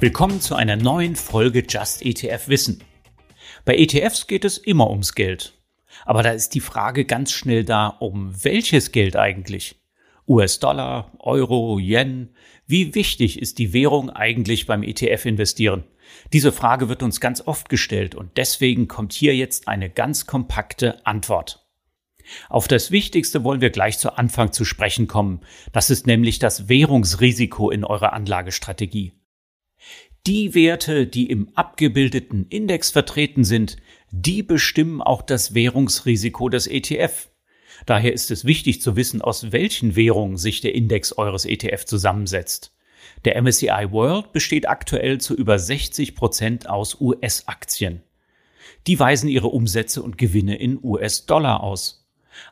Willkommen zu einer neuen Folge Just ETF Wissen. Bei ETFs geht es immer ums Geld. Aber da ist die Frage ganz schnell da, um welches Geld eigentlich? US-Dollar, Euro, Yen? Wie wichtig ist die Währung eigentlich beim ETF-Investieren? Diese Frage wird uns ganz oft gestellt und deswegen kommt hier jetzt eine ganz kompakte Antwort. Auf das Wichtigste wollen wir gleich zu Anfang zu sprechen kommen. Das ist nämlich das Währungsrisiko in eurer Anlagestrategie. Die Werte, die im abgebildeten Index vertreten sind, die bestimmen auch das Währungsrisiko des ETF. Daher ist es wichtig zu wissen, aus welchen Währungen sich der Index eures ETF zusammensetzt. Der MSCI World besteht aktuell zu über 60 Prozent aus US-Aktien. Die weisen ihre Umsätze und Gewinne in US-Dollar aus.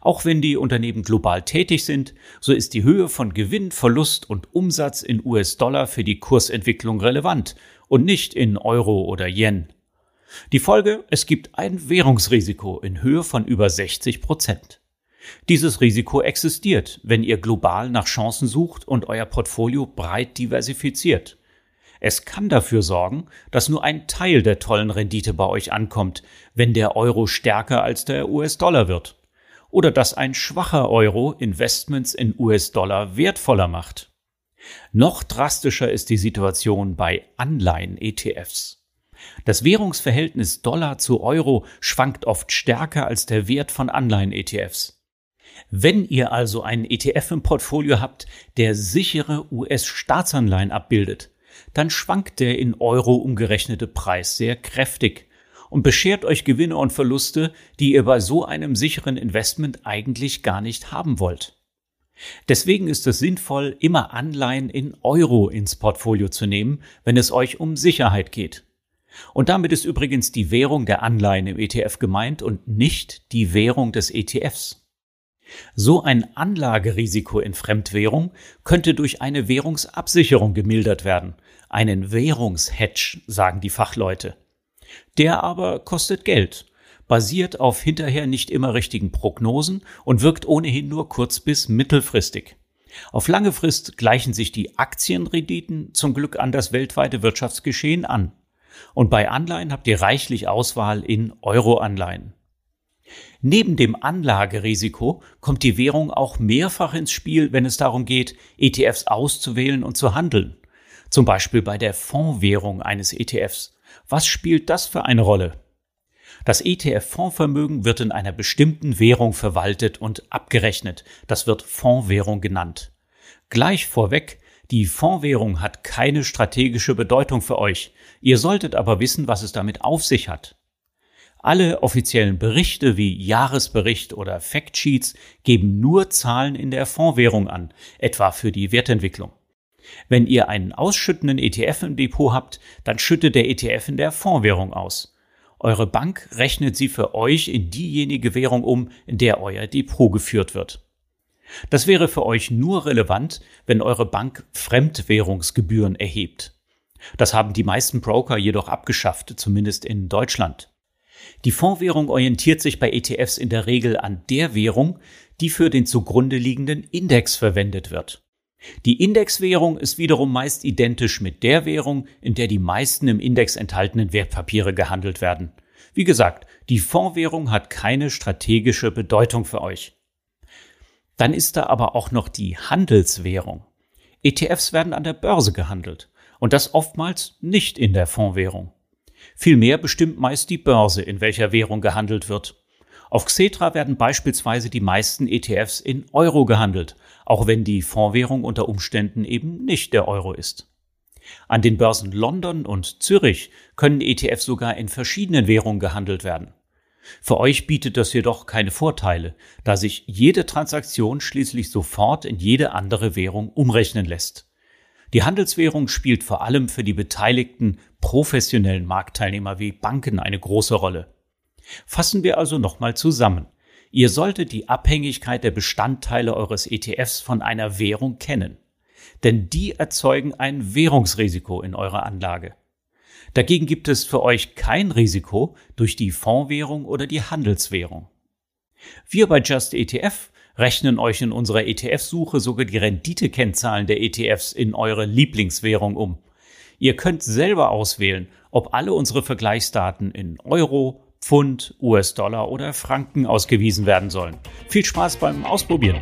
Auch wenn die Unternehmen global tätig sind, so ist die Höhe von Gewinn, Verlust und Umsatz in US-Dollar für die Kursentwicklung relevant und nicht in Euro oder Yen. Die Folge, es gibt ein Währungsrisiko in Höhe von über 60 Prozent. Dieses Risiko existiert, wenn ihr global nach Chancen sucht und euer Portfolio breit diversifiziert. Es kann dafür sorgen, dass nur ein Teil der tollen Rendite bei euch ankommt, wenn der Euro stärker als der US-Dollar wird. Oder dass ein schwacher Euro Investments in US-Dollar wertvoller macht. Noch drastischer ist die Situation bei Anleihen-ETFs. Das Währungsverhältnis Dollar zu Euro schwankt oft stärker als der Wert von Anleihen-ETFs. Wenn ihr also einen ETF im Portfolio habt, der sichere US-Staatsanleihen abbildet, dann schwankt der in Euro umgerechnete Preis sehr kräftig und beschert euch Gewinne und Verluste, die ihr bei so einem sicheren Investment eigentlich gar nicht haben wollt. Deswegen ist es sinnvoll, immer Anleihen in Euro ins Portfolio zu nehmen, wenn es euch um Sicherheit geht. Und damit ist übrigens die Währung der Anleihen im ETF gemeint und nicht die Währung des ETFs. So ein Anlagerisiko in Fremdwährung könnte durch eine Währungsabsicherung gemildert werden, einen Währungshedge, sagen die Fachleute. Der aber kostet Geld, basiert auf hinterher nicht immer richtigen Prognosen und wirkt ohnehin nur kurz bis mittelfristig. Auf lange Frist gleichen sich die Aktienrenditen zum Glück an das weltweite Wirtschaftsgeschehen an. Und bei Anleihen habt ihr reichlich Auswahl in Euroanleihen. Neben dem Anlagerisiko kommt die Währung auch mehrfach ins Spiel, wenn es darum geht, ETFs auszuwählen und zu handeln. Zum Beispiel bei der Fondswährung eines ETFs. Was spielt das für eine Rolle? Das ETF-Fondsvermögen wird in einer bestimmten Währung verwaltet und abgerechnet. Das wird Fondswährung genannt. Gleich vorweg, die Fondswährung hat keine strategische Bedeutung für euch. Ihr solltet aber wissen, was es damit auf sich hat. Alle offiziellen Berichte wie Jahresbericht oder Factsheets geben nur Zahlen in der Fondswährung an, etwa für die Wertentwicklung. Wenn ihr einen ausschüttenden ETF im Depot habt, dann schüttet der ETF in der Fondswährung aus. Eure Bank rechnet sie für euch in diejenige Währung um, in der euer Depot geführt wird. Das wäre für euch nur relevant, wenn eure Bank Fremdwährungsgebühren erhebt. Das haben die meisten Broker jedoch abgeschafft, zumindest in Deutschland. Die Fondswährung orientiert sich bei ETFs in der Regel an der Währung, die für den zugrunde liegenden Index verwendet wird. Die Indexwährung ist wiederum meist identisch mit der Währung, in der die meisten im Index enthaltenen Wertpapiere gehandelt werden. Wie gesagt, die Fondswährung hat keine strategische Bedeutung für euch. Dann ist da aber auch noch die Handelswährung. ETFs werden an der Börse gehandelt und das oftmals nicht in der Fondswährung. Vielmehr bestimmt meist die Börse, in welcher Währung gehandelt wird. Auf Xetra werden beispielsweise die meisten ETFs in Euro gehandelt, auch wenn die Fondswährung unter Umständen eben nicht der Euro ist. An den Börsen London und Zürich können ETFs sogar in verschiedenen Währungen gehandelt werden. Für euch bietet das jedoch keine Vorteile, da sich jede Transaktion schließlich sofort in jede andere Währung umrechnen lässt. Die Handelswährung spielt vor allem für die beteiligten professionellen Marktteilnehmer wie Banken eine große Rolle. Fassen wir also nochmal zusammen. Ihr solltet die Abhängigkeit der Bestandteile eures ETFs von einer Währung kennen. Denn die erzeugen ein Währungsrisiko in eurer Anlage. Dagegen gibt es für euch kein Risiko durch die Fondswährung oder die Handelswährung. Wir bei Just ETF rechnen euch in unserer ETF-Suche sogar die Renditekennzahlen der ETFs in eure Lieblingswährung um. Ihr könnt selber auswählen, ob alle unsere Vergleichsdaten in Euro, Pfund, US-Dollar oder Franken ausgewiesen werden sollen. Viel Spaß beim Ausprobieren!